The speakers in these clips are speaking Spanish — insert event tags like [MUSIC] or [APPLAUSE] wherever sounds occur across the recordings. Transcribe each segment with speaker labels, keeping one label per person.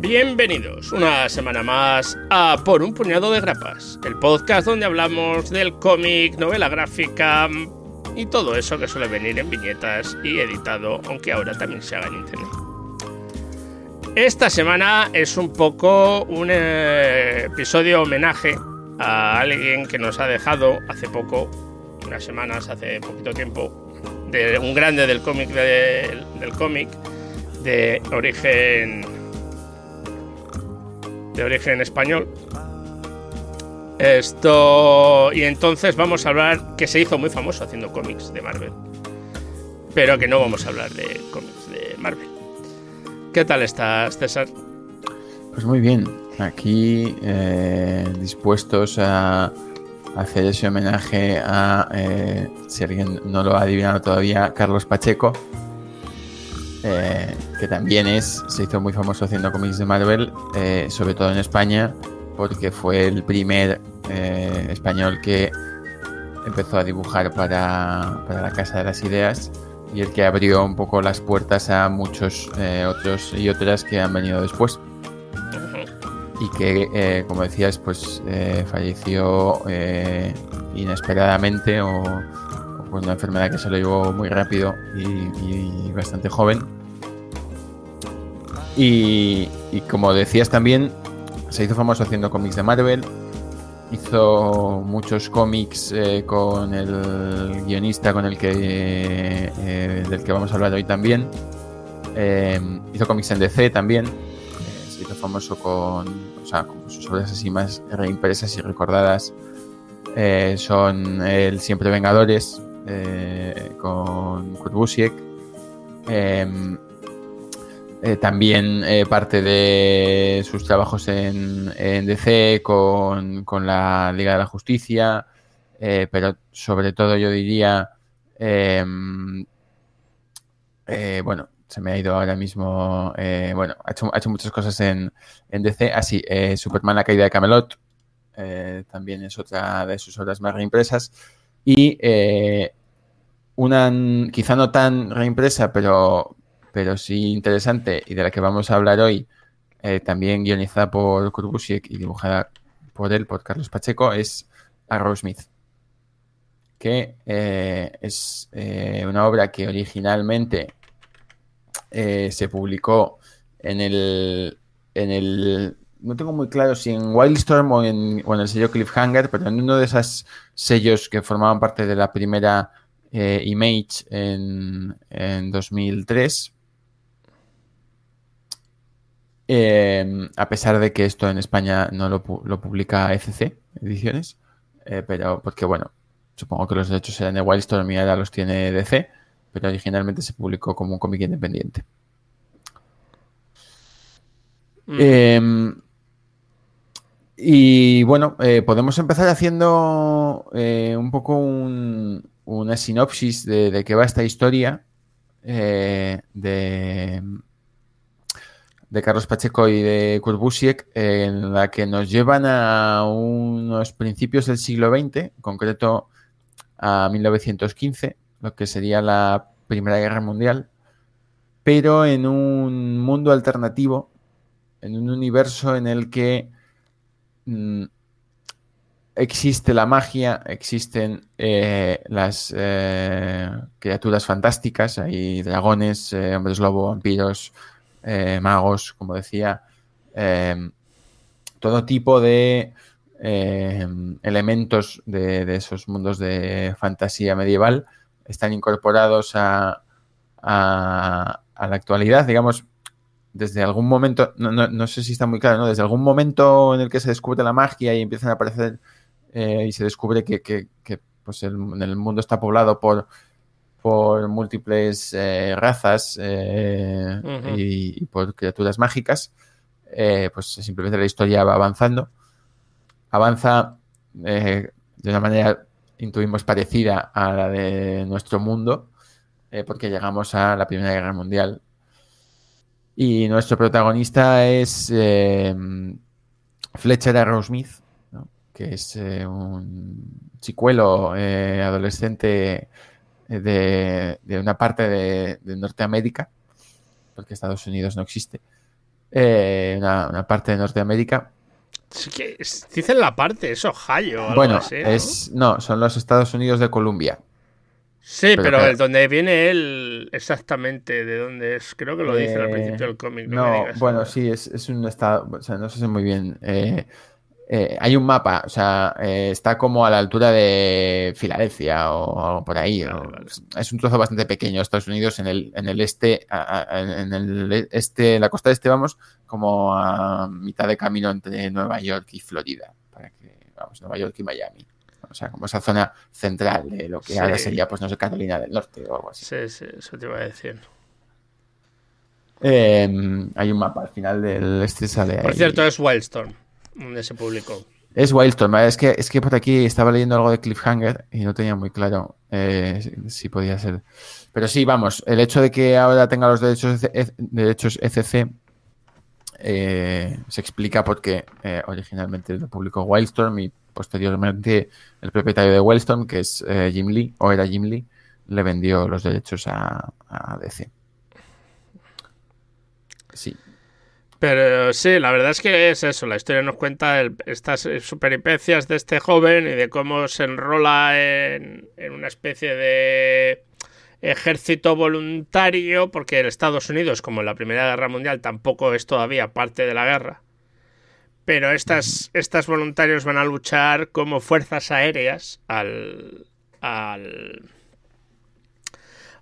Speaker 1: Bienvenidos una semana más a Por un puñado de grapas, el podcast donde hablamos del cómic, novela gráfica y todo eso que suele venir en viñetas y editado, aunque ahora también se haga en internet. Esta semana es un poco un eh, episodio homenaje a alguien que nos ha dejado hace poco, unas semanas, hace poquito tiempo, de un grande del cómic del cómic de origen de origen español. Esto. Y entonces vamos a hablar que se hizo muy famoso haciendo cómics de Marvel. Pero que no vamos a hablar de cómics de Marvel. ¿Qué tal estás, César?
Speaker 2: Pues muy bien. Aquí eh, dispuestos a hacer ese homenaje a, eh, si alguien no lo ha adivinado todavía, Carlos Pacheco, eh, que también es, se hizo muy famoso haciendo cómics de Marvel, eh, sobre todo en España, porque fue el primer español que empezó a dibujar para, la Casa de las Ideas y el que abrió un poco las puertas a muchos otros y otras que han venido después. Y que, como decías, pues falleció inesperadamente o, por una enfermedad que se lo llevó muy rápido y bastante joven y, como decías también, se hizo famoso haciendo cómics de Marvel. Hizo muchos cómics eh, con el guionista con el que eh, del que vamos a hablar hoy también. Eh, hizo cómics en DC también. se hizo famoso con, o sea, con sus obras así más reimpresas y recordadas. son el Siempre Vengadores con Kurt Busiek. Eh, también eh, parte de sus trabajos en, DC con, la Liga de la Justicia, eh, pero sobre todo yo diría, em, bueno, se me ha ido ahora mismo, bueno, ha hecho, ha hecho, muchas cosas en, DC, así, Superman la caída de Camelot, también es otra de sus obras más reimpresas, y una quizá no tan reimpresa, pero pero sí interesante y de la que vamos a hablar hoy, eh, también guionizada por Kurbusiek y dibujada por él, por Carlos Pacheco, es Arrow Smith, que eh, es eh, una obra que originalmente se publicó en el, en el no tengo muy claro si en Wildstorm o en, o en el sello Cliffhanger, pero en uno de esos sellos que formaban parte de la primera Image en, en 2003 Em, a pesar de que esto en España no lo, publica ECC Ediciones, eh, pero porque bueno, supongo que los derechos eran de Wildstorm y ahora los tiene DC, pero originalmente se publicó como un cómic independiente. Mm. Em, y bueno, eh, podemos empezar haciendo eh, un poco una sinopsis de, de, qué va esta historia de, de Carlos Pacheco y de Kurt Busiek, en la que nos llevan a unos principios del siglo XX, en concreto a 1915, lo que sería la Primera Guerra Mundial, pero en un mundo alternativo, en un universo en el que mm, existe la magia, existen eh, las eh, criaturas fantásticas, hay dragones, eh, hombres lobo, vampiros, eh, magos, como decía, em, todo tipo de em, elementos de, esos mundos de fantasía medieval están incorporados a, la actualidad, digamos, desde algún momento, no, sé si está muy claro, ¿no? Desde algún momento en el que se descubre la magia y empiezan a aparecer eh, y se descubre que, pues el, mundo está poblado por por múltiples eh, razas eh, y, por criaturas mágicas, eh, pues simplemente la historia va avanzando. Avanza de una manera, intuimos, parecida a la de nuestro mundo, porque llegamos a la Primera Guerra Mundial. Y nuestro protagonista es eh, Fletcher Arrowsmith, ¿no? que es un chicuelo adolescente de, de, una parte de, de, Norteamérica, porque Estados Unidos no existe, eh, una, una, parte de Norteamérica.
Speaker 1: Que es, dicen la parte, es Ohio. Algo
Speaker 2: bueno,
Speaker 1: así, ¿no?
Speaker 2: es, no, son los Estados Unidos de Columbia.
Speaker 1: Sí, pero, pero el donde viene él exactamente, de dónde es, creo que lo dicen
Speaker 2: Eh,
Speaker 1: al principio del cómic.
Speaker 2: No,
Speaker 1: me digas
Speaker 2: bueno, sí, es, es un estado, o sea, no sé muy bien. Eh, eh, hay un mapa, o sea, eh, está como a la altura de Filadelfia o, algo por ahí.
Speaker 1: Vale,
Speaker 2: o-
Speaker 1: vale.
Speaker 2: Es un trozo bastante pequeño, Estados Unidos en el, en el este, a- a- en el este, la costa este, vamos, como a mitad de camino entre Nueva York y Florida, para que, vamos, Nueva York y Miami. O sea, como esa zona central de lo que
Speaker 1: Sí.
Speaker 2: ahora sería, pues no sé, Carolina del Norte o algo así.
Speaker 1: Sí, sí, eso te iba a decir.
Speaker 2: Eh, hay un mapa al final del este sale
Speaker 1: Por
Speaker 2: ahí.
Speaker 1: cierto, es Wildstorm, donde se publicó.
Speaker 2: Es Wildstorm, es que, es que por aquí estaba leyendo algo de Cliffhanger y no tenía muy claro eh, si, podía ser. Pero sí, vamos, el hecho de que ahora tenga los derechos, EC derechos ECC eh, se explica porque eh, originalmente lo publicó Wildstorm y posteriormente el propietario de Wildstorm, que es eh, Jim Lee, o era Jim Lee, le vendió los derechos a, a DC. Sí.
Speaker 1: Pero sí, la verdad es que es eso. La historia nos cuenta el- estas eh, peripecias de este joven y de cómo se enrola en, en una especie de ejército voluntario, porque en Estados Unidos, como en la Primera Guerra Mundial, tampoco es todavía parte de la guerra. Pero estas, estas voluntarios van a luchar como fuerzas aéreas al, al,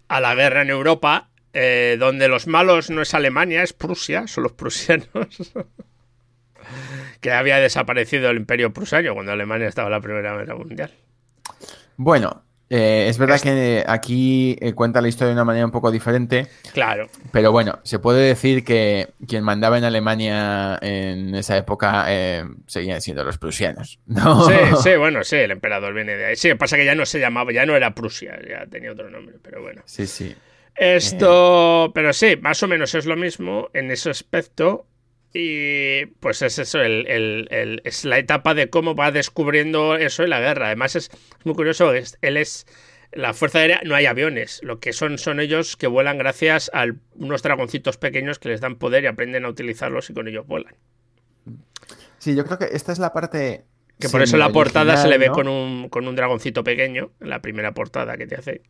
Speaker 1: a la guerra en Europa, eh, donde los malos no es Alemania, es Prusia, son los prusianos. [LAUGHS] que había desaparecido el imperio prusiano cuando Alemania estaba en la Primera Guerra Mundial.
Speaker 2: Bueno, eh, es verdad que aquí eh, cuenta la historia de una manera un poco diferente,
Speaker 1: Claro,
Speaker 2: pero bueno, se puede decir que quien mandaba en Alemania en esa época eh, seguían siendo los prusianos, [LAUGHS] ¿no?
Speaker 1: sí, sí, bueno, sí, el emperador viene de ahí. Sí, pasa que ya no se llamaba, ya no era Prusia, ya tenía otro nombre, pero bueno.
Speaker 2: Sí, sí.
Speaker 1: Esto, pero sí, más o menos es lo mismo en ese aspecto. Y pues es eso, el, el- el- es la etapa de cómo va descubriendo eso en la guerra. Además es, muy curioso, es- él es la Fuerza Aérea, no hay aviones, lo que son son ellos que vuelan gracias a unos dragoncitos pequeños que les dan poder y aprenden a utilizarlos y con ellos vuelan.
Speaker 2: Sí, yo creo que esta es la parte...
Speaker 1: Que por eso la portada se le ve
Speaker 2: ¿no?
Speaker 1: con, un, con un dragoncito pequeño, en la primera portada que te hace.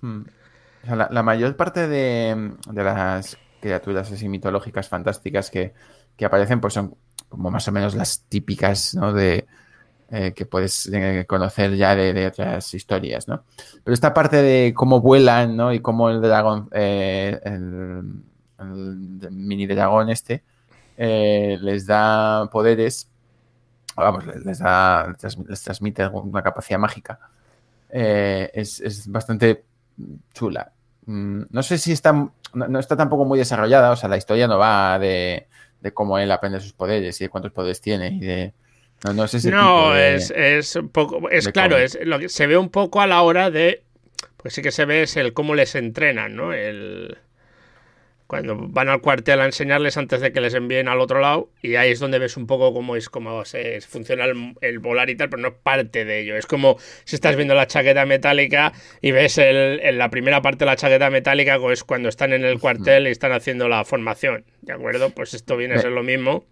Speaker 2: Hmm. La, mayor parte de, de las criaturas así mitológicas fantásticas que, que aparecen, pues son como más o menos las típicas, ¿no? De eh, que puedes eh, conocer ya de, de otras historias, ¿no? Pero esta parte de cómo vuelan, ¿no? Y cómo el dragón, eh, el, mini dragón este, les da poderes, vamos, les, da, les, trans- les transmite una capacidad mágica. Es, es bastante chula. Mm, No sé si está, no, no está tampoco muy desarrollada, o sea, la historia no va de, de cómo él aprende sus poderes y de cuántos poderes tiene y de... No, no es ese tipo
Speaker 1: No,
Speaker 2: de-
Speaker 1: es, es un poco. Es claro,
Speaker 2: cómic.
Speaker 1: es lo que se ve un poco a la hora de. Pues sí que se ve es el cómo les entrenan, ¿no? El. Cuando van al cuartel a enseñarles antes de que les envíen al otro lado, y ahí es donde ves un poco cómo es cómo se funciona el, el volar y tal, pero no es parte de ello. Es como si estás viendo la chaqueta metálica y ves el, en la primera parte de la chaqueta metálica, pues cuando están en el cuartel y están haciendo la formación, ¿de acuerdo? Pues esto viene a ser lo mismo.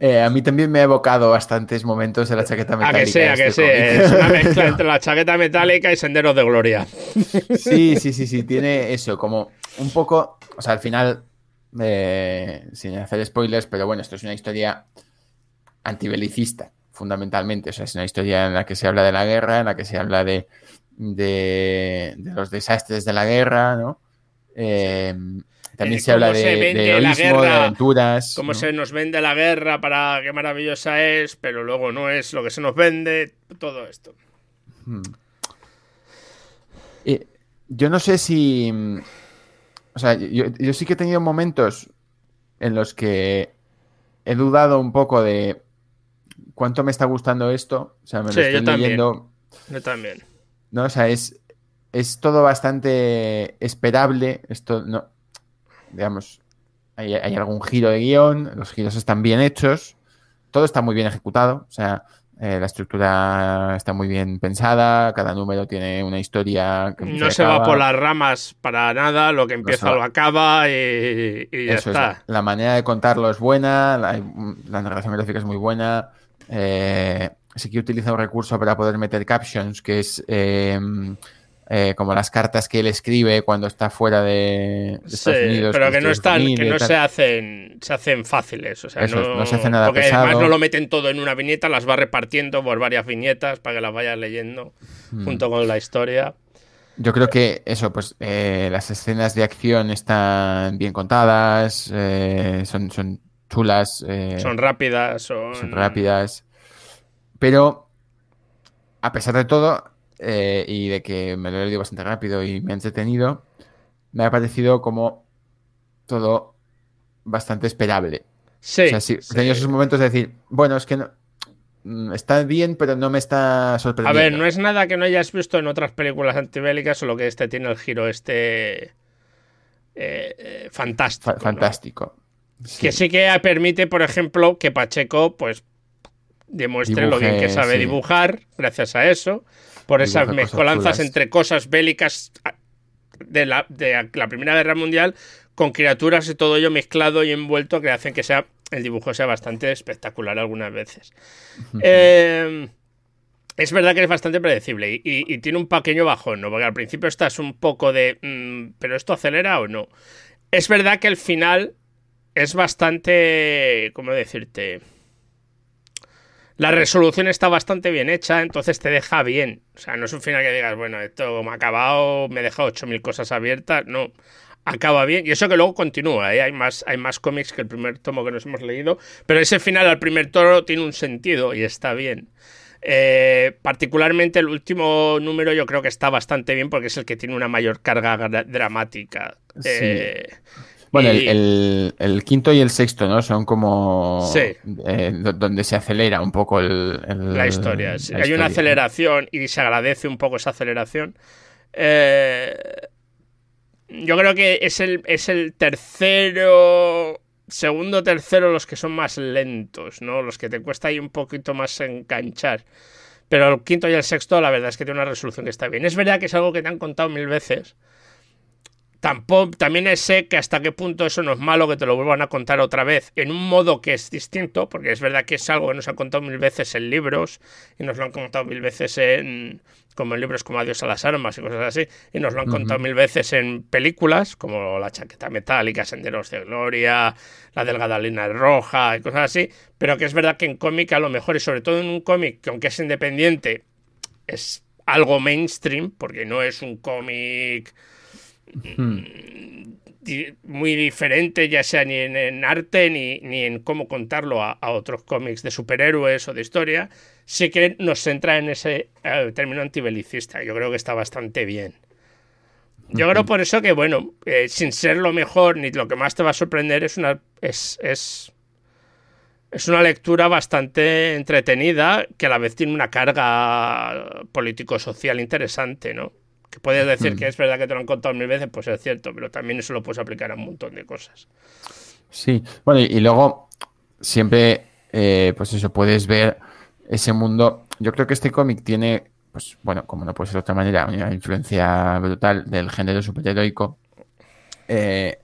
Speaker 2: Eh, a mí también me ha evocado bastantes momentos de la chaqueta
Speaker 1: A
Speaker 2: metálica.
Speaker 1: que sea, que
Speaker 2: este
Speaker 1: sí,
Speaker 2: cómic.
Speaker 1: es una [LAUGHS] mezcla entre la chaqueta metálica y senderos de gloria.
Speaker 2: Sí, sí, sí, sí, tiene eso, como un poco, o sea, al final, eh, sin hacer spoilers, pero bueno, esto es una historia antibelicista, fundamentalmente, o sea, es una historia en la que se habla de la guerra, en la que se habla de, de, de los desastres de la guerra, ¿no? Eh, también
Speaker 1: Eh,
Speaker 2: se habla de,
Speaker 1: se
Speaker 2: de heroísmo, de aventuras.
Speaker 1: Cómo
Speaker 2: ¿no?
Speaker 1: se nos vende la guerra para qué maravillosa es, pero luego no es lo que se nos vende, todo esto.
Speaker 2: Hmm. Eh, yo no sé si. O sea, yo, yo sí que he tenido momentos en los que he dudado un poco de cuánto me está gustando esto. O sea, me lo
Speaker 1: Sí, yo
Speaker 2: estoy
Speaker 1: también.
Speaker 2: leyendo.
Speaker 1: Yo también.
Speaker 2: ¿no? O sea, es, es todo bastante esperable. Esto no. Digamos. hay, hay algún giro de guion, los giros están bien hechos, todo está muy bien ejecutado, o sea, eh, la estructura está muy bien pensada, cada número tiene una historia que
Speaker 1: no se va por las ramas para nada, lo que empieza
Speaker 2: No
Speaker 1: lo acaba y, y ya
Speaker 2: Eso es,
Speaker 1: está.
Speaker 2: la manera de contarlo es buena, la, la narración gráfica es muy buena. eh, sí que utiliza un recurso para poder meter captions, que es eh, eh, como las cartas que él escribe cuando está fuera de, de
Speaker 1: Sí,
Speaker 2: Estados Unidos.
Speaker 1: pero
Speaker 2: con
Speaker 1: que no están, que no se hacen, se hacen fáciles, o sea,
Speaker 2: Eso
Speaker 1: no,
Speaker 2: no se hace nada
Speaker 1: porque
Speaker 2: pesado.
Speaker 1: además no lo meten todo en una viñeta, las va repartiendo por varias viñetas para que las vayas leyendo
Speaker 2: Mm.
Speaker 1: junto con la historia.
Speaker 2: Yo creo que eso, pues eh, las escenas de acción están bien contadas, eh, son, son chulas, eh,
Speaker 1: Son rápidas, son,
Speaker 2: son rápidas. Pero, a pesar de todo, eh, y de que me lo he leído bastante rápido y me ha entretenido, me ha parecido como todo bastante esperable.
Speaker 1: Sí,
Speaker 2: o sea, sí,
Speaker 1: sí.
Speaker 2: he tenido esos momentos de decir, bueno, es que no, mm, está bien, pero no me está
Speaker 1: A
Speaker 2: sorprendiendo.
Speaker 1: ver, no es nada que no hayas visto en otras películas antibélicas, solo que este tiene el giro este eh, eh, fantástico.
Speaker 2: Fa-
Speaker 1: ¿no?
Speaker 2: fantástico. Sí.
Speaker 1: Que sí que permite, por ejemplo, que Pacheco, pues, demuestre lo bien que sabe
Speaker 2: sí.
Speaker 1: dibujar, gracias a eso, por esas
Speaker 2: cosas
Speaker 1: mezcolanzas entre cosas bélicas de la, de la Primera Guerra Mundial con criaturas y todo ello mezclado y envuelto que hacen que sea el dibujo sea bastante espectacular algunas veces. Eh, es verdad que es bastante predecible y, y- y tiene un pequeño bajón, ¿no? Porque al principio estás un poco de, mm, ¿pero esto acelera o no? Es verdad que el final es bastante, ¿cómo decirte? La resolución está bastante bien hecha, entonces te deja bien. O sea, no es un final que digas, bueno, esto me ha acabado, me he dejado 8.000 cosas abiertas. No, acaba bien. Y eso que luego continúa, ¿eh? hay, más, hay más cómics que el primer tomo que nos hemos leído, pero ese final al primer tomo tiene un sentido y está bien. Eh, particularmente el último número yo creo que está bastante bien porque es el que tiene una mayor carga dramática.
Speaker 2: Sí.
Speaker 1: Eh,
Speaker 2: Bueno, el,
Speaker 1: y-
Speaker 2: el- el quinto y el sexto, ¿no? Son como
Speaker 1: Sí.
Speaker 2: eh, do- donde se acelera un poco el,
Speaker 1: la historia. sí.
Speaker 2: la
Speaker 1: Hay una aceleración y se agradece un poco esa aceleración. Eh, yo creo que es el, es el tercero, segundo, tercero los que son más lentos, ¿no? Los que te cuesta ahí un poquito más enganchar. Pero el quinto y el sexto, la verdad es que tiene una resolución que está bien. Es verdad que es algo que te han contado mil veces. Tampoco, también sé que hasta qué punto eso no es malo que te lo vuelvan a contar otra vez en un modo que es distinto, porque es verdad que es algo que nos han contado mil veces en libros y nos lo han contado mil veces en como en libros como Adiós a las armas y cosas así, y nos lo han contado mil veces en películas como La chaqueta metálica, Senderos de Gloria, La delgada línea roja y cosas así, pero que es verdad que en cómic a lo mejor y sobre todo en un cómic que aunque es independiente es algo mainstream, porque no es un cómic muy diferente, ya sea ni en, en arte ni, ni en cómo contarlo a, a otros cómics de superhéroes o de historia, sí que nos centra en ese eh, término antibelicista. Yo creo que está bastante bien. Yo creo por eso que, bueno, eh, sin ser lo mejor ni lo que más te va a sorprender, es una, es, es, es una lectura bastante entretenida que a la vez tiene una carga político-social interesante, ¿no? Que puedes decir
Speaker 2: Hmm.
Speaker 1: que es verdad que te lo han contado mil veces, pues es cierto, pero también eso lo puedes aplicar a un montón de cosas.
Speaker 2: Sí, bueno, y, y luego siempre, eh, pues eso, puedes ver ese mundo. Yo creo que este cómic tiene, pues bueno, como no puede ser de otra manera, una influencia brutal del género superheroico, eh,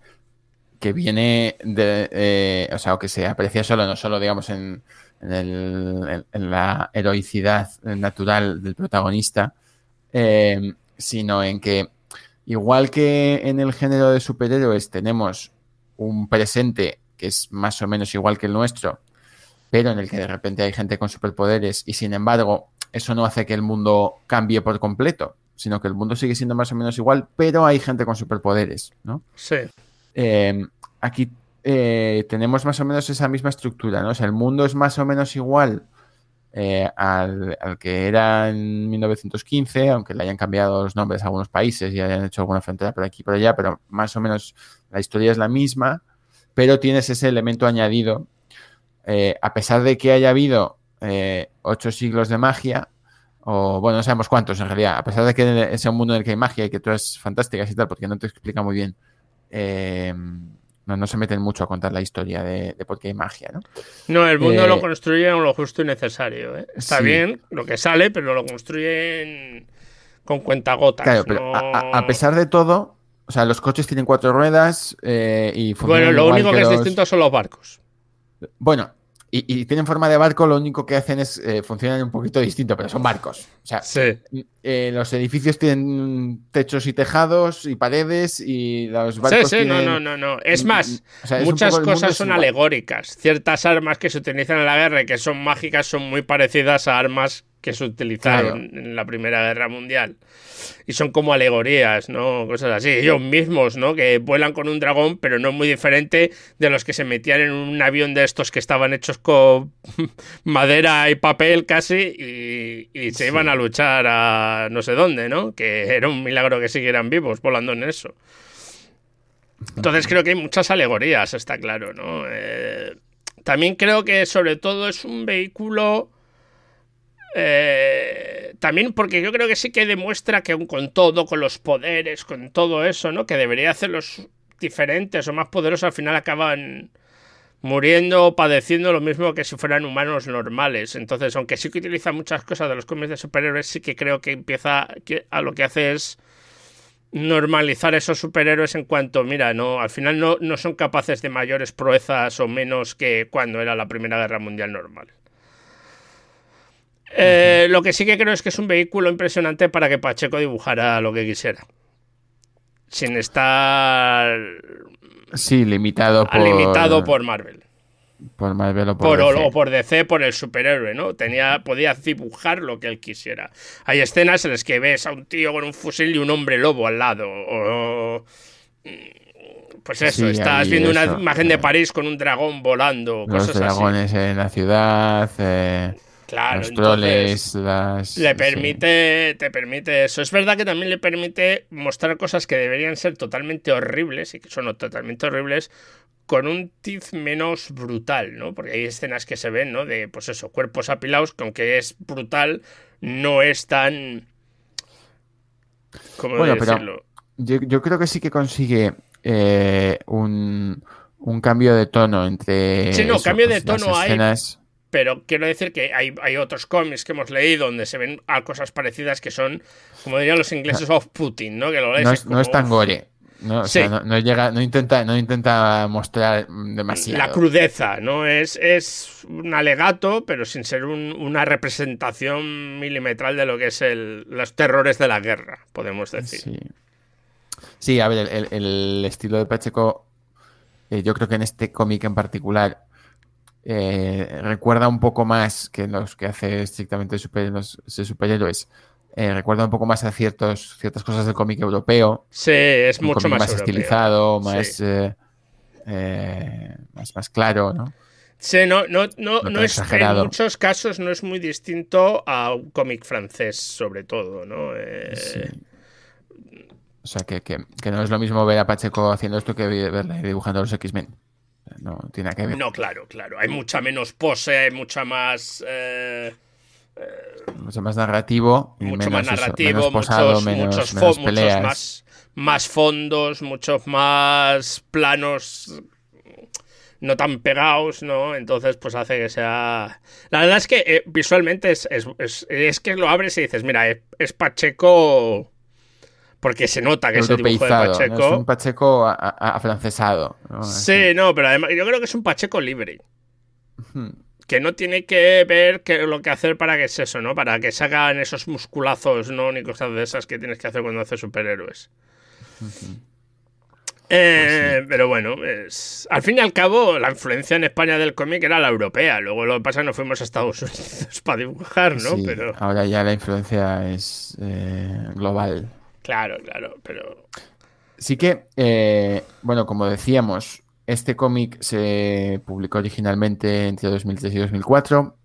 Speaker 2: que viene de, eh, o sea, o que se aprecia solo, no solo, digamos, en, en, el- en- en la heroicidad natural del protagonista, eh, sino en que, igual que en el género de superhéroes tenemos un presente que es más o menos igual que el nuestro, pero en el que de repente hay gente con superpoderes y sin embargo eso no hace que el mundo cambie por completo, sino que el mundo sigue siendo más o menos igual, pero hay gente con superpoderes, ¿no?
Speaker 1: Sí,
Speaker 2: Eh, aquí eh, tenemos más o menos esa misma estructura, ¿no? O sea, el mundo es más o menos igual eh, al, que era en 1915, aunque le hayan cambiado los nombres a algunos países y hayan hecho alguna frontera por aquí y por allá, pero más o menos la historia es la misma, pero tienes ese elemento añadido. eh, a pesar de que haya habido eh, ocho siglos de magia, o bueno, no sabemos cuántos en realidad, a pesar de que sea un mundo en el que hay magia y que todo es fantásticas y tal, porque no te explica muy bien no, no se meten mucho a contar la historia de, de por qué hay magia, ¿no?
Speaker 1: No, el mundo
Speaker 2: Eh,
Speaker 1: lo construyen lo justo y necesario. ¿eh? Está
Speaker 2: sí.
Speaker 1: bien lo que sale, pero lo construyen con cuentagotas.
Speaker 2: Claro, pero
Speaker 1: no-
Speaker 2: a, pesar de todo, o sea, los coches tienen cuatro ruedas eh, y
Speaker 1: Bueno, lo único que, es
Speaker 2: los-
Speaker 1: distinto son los barcos.
Speaker 2: Bueno, y, y tienen forma de barco, lo único que hacen es eh, funcionan un poquito distinto, pero son barcos. O sea,
Speaker 1: Sí.
Speaker 2: eh, los edificios tienen techos y tejados y paredes y los
Speaker 1: Sí,
Speaker 2: barcos
Speaker 1: sí, no,
Speaker 2: tienen-
Speaker 1: no, no, no. Es más,
Speaker 2: o sea, es un
Speaker 1: muchas cosas son
Speaker 2: igual.
Speaker 1: alegóricas. Ciertas armas que se utilizan en la guerra y que son mágicas son muy parecidas a armas que se utilizaron en la Primera Guerra Mundial. Y son como alegorías, ¿no? Cosas así. Ellos mismos, ¿no? Que vuelan con un dragón, pero no es muy diferente de los que se metían en un avión de estos que estaban hechos con [LAUGHS] madera y papel casi y, y se iban a luchar a no sé dónde, ¿no? Que era un milagro que siguieran vivos volando en eso. Entonces creo que hay muchas alegorías, está claro, ¿no? Eh, también creo que sobre todo es un vehículo... eh, también porque yo creo que sí que demuestra que aun con todo, con los poderes, con todo eso, ¿no? Que debería hacerlos diferentes o más poderosos, al final acaban muriendo o padeciendo lo mismo que si fueran humanos normales. Entonces, aunque sí que utiliza muchas cosas de los cómics de superhéroes, sí que creo que empieza a lo que hace es normalizar esos superhéroes en cuanto, mira, no, al final no, no son capaces de mayores proezas o menos que cuando era la Primera Guerra Mundial normal. Eh, Lo que sí que creo es que es un vehículo impresionante para que Pacheco dibujara lo que quisiera. Sin estar
Speaker 2: Sí, limitado por,
Speaker 1: limitado por Marvel.
Speaker 2: por Marvel o por,
Speaker 1: Por,
Speaker 2: DC.
Speaker 1: o por DC, por el superhéroe, ¿no? Tenía, podía dibujar lo que él quisiera. Hay escenas en las que ves a un tío con un fusil y un hombre lobo al lado. O, pues eso,
Speaker 2: Sí,
Speaker 1: estás viendo una imagen de París con un dragón volando,
Speaker 2: Los
Speaker 1: cosas así.
Speaker 2: dragones en la ciudad, eh,
Speaker 1: Claro,
Speaker 2: los
Speaker 1: entonces-
Speaker 2: troles, las...
Speaker 1: Le
Speaker 2: sí.
Speaker 1: permite, te permite eso. Es verdad que también le permite mostrar cosas que deberían ser totalmente horribles y que son totalmente horribles con un tiz menos brutal, ¿no? Porque hay escenas que se ven, ¿no? De, pues eso, cuerpos apilados, que aunque es brutal, no es tan... ¿Cómo
Speaker 2: Bueno, pero
Speaker 1: decirlo?
Speaker 2: Yo, yo creo que sí que consigue eh, un, un cambio de tono entre...
Speaker 1: Sí, no,
Speaker 2: eso,
Speaker 1: cambio de
Speaker 2: pues, las
Speaker 1: tono hay,
Speaker 2: escenas-
Speaker 1: Pero quiero decir que hay, hay otros cómics que hemos leído donde se ven cosas parecidas que son, como dirían los ingleses, off-putting, ¿no? Que lo lees
Speaker 2: no es, no es
Speaker 1: como,
Speaker 2: tan gore. No, o sea,
Speaker 1: Sí.
Speaker 2: no, no llega, no intenta, no intenta mostrar demasiado.
Speaker 1: La crudeza, ¿no? Es, es un alegato, pero sin ser un- una representación milimetral de lo que es el, los terrores de la guerra, podemos decir.
Speaker 2: Sí. Sí, a ver, el, el- el estilo de Pacheco, eh, yo creo que en este cómic en particular eh, recuerda un poco más que los que hace estrictamente super- los- superhéroes. eh, recuerda un poco más a ciertos, ciertas cosas del cómic europeo.
Speaker 1: Sí, es mucho
Speaker 2: cómic
Speaker 1: más,
Speaker 2: más, estilizado, más, eh, eh, más, más claro, ¿no?
Speaker 1: Sí, no, no, no,
Speaker 2: No
Speaker 1: es, en muchos casos no es muy distinto a un cómic francés, sobre todo, ¿no? Eh,
Speaker 2: Sí. O sea, que, que- que no es lo mismo ver a Pacheco haciendo esto que verle dibujando a los X-Men. No tiene que ver.
Speaker 1: No, claro, claro. Hay mucha menos pose, hay mucha más. eh,
Speaker 2: Mucho más narrativo.
Speaker 1: Mucho
Speaker 2: menos
Speaker 1: más
Speaker 2: eso,
Speaker 1: narrativo,
Speaker 2: menos posado,
Speaker 1: muchos,
Speaker 2: menos,
Speaker 1: muchos,
Speaker 2: menos
Speaker 1: fo- muchos
Speaker 2: peleas.
Speaker 1: más, más fondos, muchos más planos no tan pegados, ¿no? Entonces, pues hace que sea. La verdad es que eh, visualmente es, es, es- es que lo abres y dices, mira, es Pacheco. Porque se nota que es el dibujo de. Pacheco.
Speaker 2: Es un Pacheco afrancesado. ¿no?
Speaker 1: Sí, no, pero además yo creo que es un Pacheco libre.
Speaker 2: Hmm.
Speaker 1: Que no tiene que ver qué- lo que hacer para que es eso, ¿no? Para que se hagan esos musculazos, ¿no? Ni cosas de esas que tienes que hacer cuando haces superhéroes. Eh, Pero bueno, es... al fin y al cabo, la influencia en España del cómic era la europea. Luego lo que pasa es que nos fuimos a Estados [LAUGHS] Unidos para dibujar, ¿no?
Speaker 2: Sí,
Speaker 1: Pero
Speaker 2: Ahora ya la influencia es eh, global.
Speaker 1: Claro, claro, pero
Speaker 2: Sí que, eh, bueno, como decíamos, este cómic se publicó originalmente entre 2003 y 2004.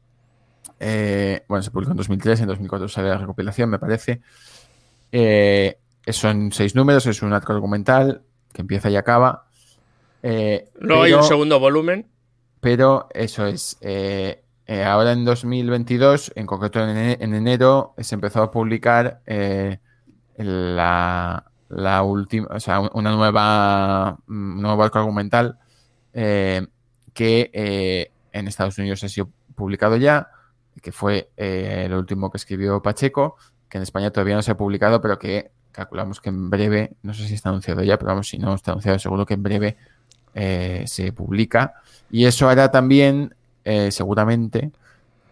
Speaker 2: Eh, bueno, se publicó en 2003, en 2004 sale la recopilación, me parece. Eh, son seis números, es un arco argumental que empieza y acaba. Eh,
Speaker 1: luego hay un segundo volumen.
Speaker 2: pero eso es. eh, eh, ahora en 2022, en concreto en, ene- en enero, se empezó a publicar eh, la, la última, o sea, una nueva, un nuevo arco argumental eh, que eh, en Estados Unidos ha sido publicado ya, que fue eh, el último que escribió Pacheco, que en España todavía no se ha publicado, pero que calculamos que en breve, no sé si está anunciado ya, pero vamos, si no está anunciado, seguro que en breve se publica. Y eso hará también, seguramente,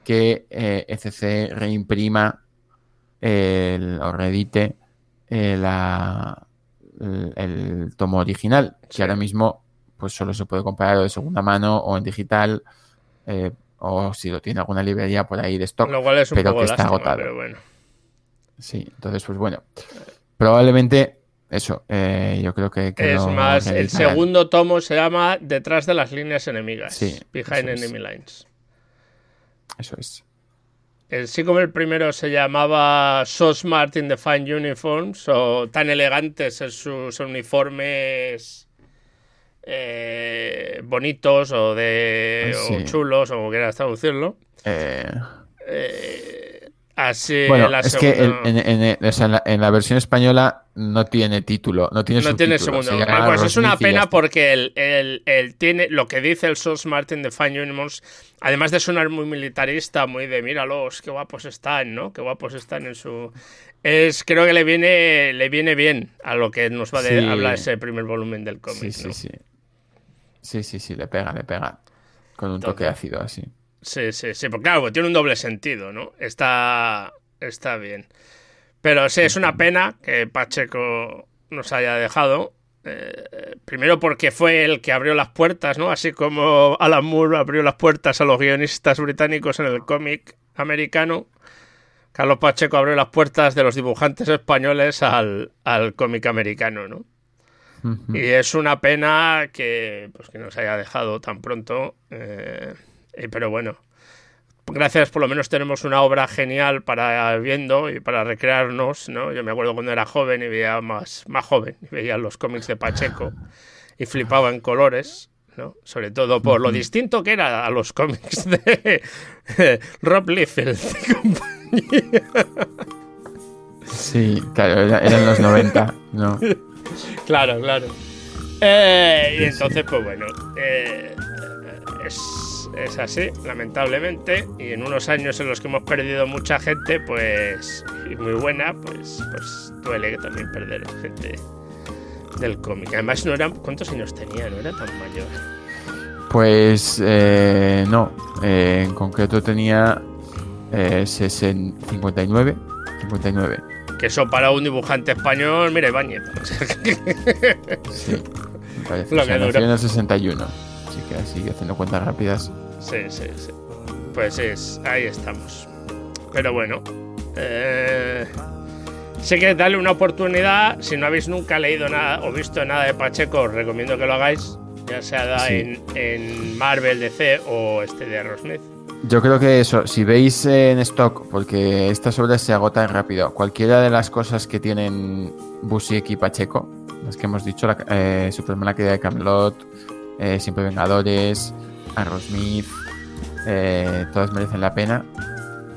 Speaker 2: que ECC e reimprima el, o reedite la, el, tomo original, que ahora mismo pues solo se puede comprar de segunda mano o en digital, eh, o si lo tiene alguna librería por ahí de stock, pero que está agotado. Sí, entonces pues bueno, probablemente eso, eh, yo creo que...
Speaker 1: es más, el segundo tomo se llama Detrás de las líneas enemigas, sí, Behind Enemy Lines.
Speaker 2: Eso es.
Speaker 1: El, sí como el primero se llamaba So Smart in the Fine Uniforms, o tan elegantes en sus uniformes eh, bonitos o de o chulos, o como quieras traducirlo. Eh... eh Así
Speaker 2: bueno, es que en, la, versión española no tiene título, no tiene No tiene segundo.
Speaker 1: pues es una pena porque el, tiene lo que dice el Source Martin de Fine Unions, además de sonar muy militarista, muy de míralos, qué guapos están, ¿no? Qué guapos están en su. Es, creo que le viene, le viene bien a lo que nos va a hablar ese primer volumen del cómic.
Speaker 2: Sí, sí, sí. Sí, sí, sí, le pega, le pega. Con un toque ácido así.
Speaker 1: Sí, sí, sí, porque claro, tiene un doble sentido, ¿no? Está, está bien. Pero sí, es una pena que Pacheco nos haya dejado. Eh, primero porque fue el que abrió las puertas, ¿no? Así como Alan Moore abrió las puertas a los guionistas británicos en el cómic americano. Carlos Pacheco abrió las puertas de los dibujantes españoles al, al cómic americano, ¿no? Y es una pena que, pues, que nos haya dejado tan pronto. Eh, eh, pero bueno, gracias por lo menos tenemos una obra genial para viendo y para recrearnos, ¿no? Yo me acuerdo cuando era joven y veía más, más joven, y veía los cómics de Pacheco y flipaba en colores, ¿no? Sobre todo por lo distinto que era a los cómics [LAUGHS] de Rob Liefeld y compañía.
Speaker 2: Sí, claro, eran los 90, ¿no? [LAUGHS]
Speaker 1: Claro, claro. Eh, y entonces, pues bueno, eh, es es así, lamentablemente, y en unos años en los que hemos perdido mucha gente, pues, y muy buena, pues, pues duele también perder gente del cómic. Además, no eran, ¿cuántos años tenía? No era tan mayor.
Speaker 2: Pues eh, no, eh, en concreto tenía eh, 59, 59.
Speaker 1: Que eso para un dibujante español, mira, Ibáñez. [LAUGHS]
Speaker 2: sí, me parece. Lo que nació en el 61, así que así haciendo cuentas rápidas.
Speaker 1: Sí, sí, sí. Pues es, ahí estamos. Pero bueno. Eh, sé que darle una oportunidad. Si no habéis nunca leído nada o visto nada de Pacheco, os recomiendo que lo hagáis. Ya sea en, Marvel, DC o este de Aerosmith.
Speaker 2: Yo creo que eso, si veis en stock, porque estas obras se agotan rápido, cualquiera de las cosas que tienen Busiek y Pacheco, las que hemos dicho, la, eh, Superman la de Camelot, eh, Siempre Vengadores, Aerosmith, eh, todas merecen la pena.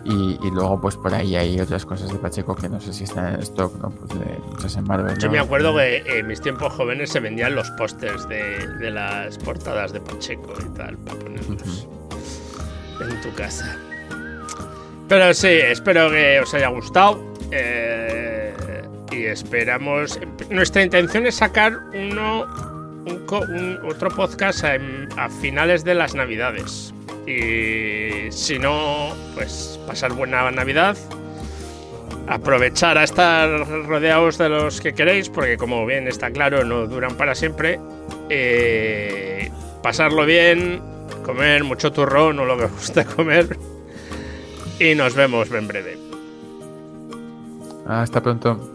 Speaker 2: Y, luego, pues por ahí hay otras cosas de Pacheco que no sé si están en stock, ¿no? Pues de muchas en Marvel.
Speaker 1: Yo me acuerdo que en mis tiempos jóvenes se vendían los pósters de, las portadas de Pacheco y tal, para ponerlos en tu casa. Pero sí, espero que os haya gustado. Eh, y esperamos. Nuestra intención es sacar uno un, otro podcast a, finales de las navidades. Y si no, pues pasar buena Navidad. Aprovechar a estar rodeados de los que queréis, porque como bien está claro, no duran para siempre. Eh, pasarlo bien, comer mucho turrón o lo que os [LAUGHS] guste comer. Y nos vemos en breve.
Speaker 2: Hasta pronto.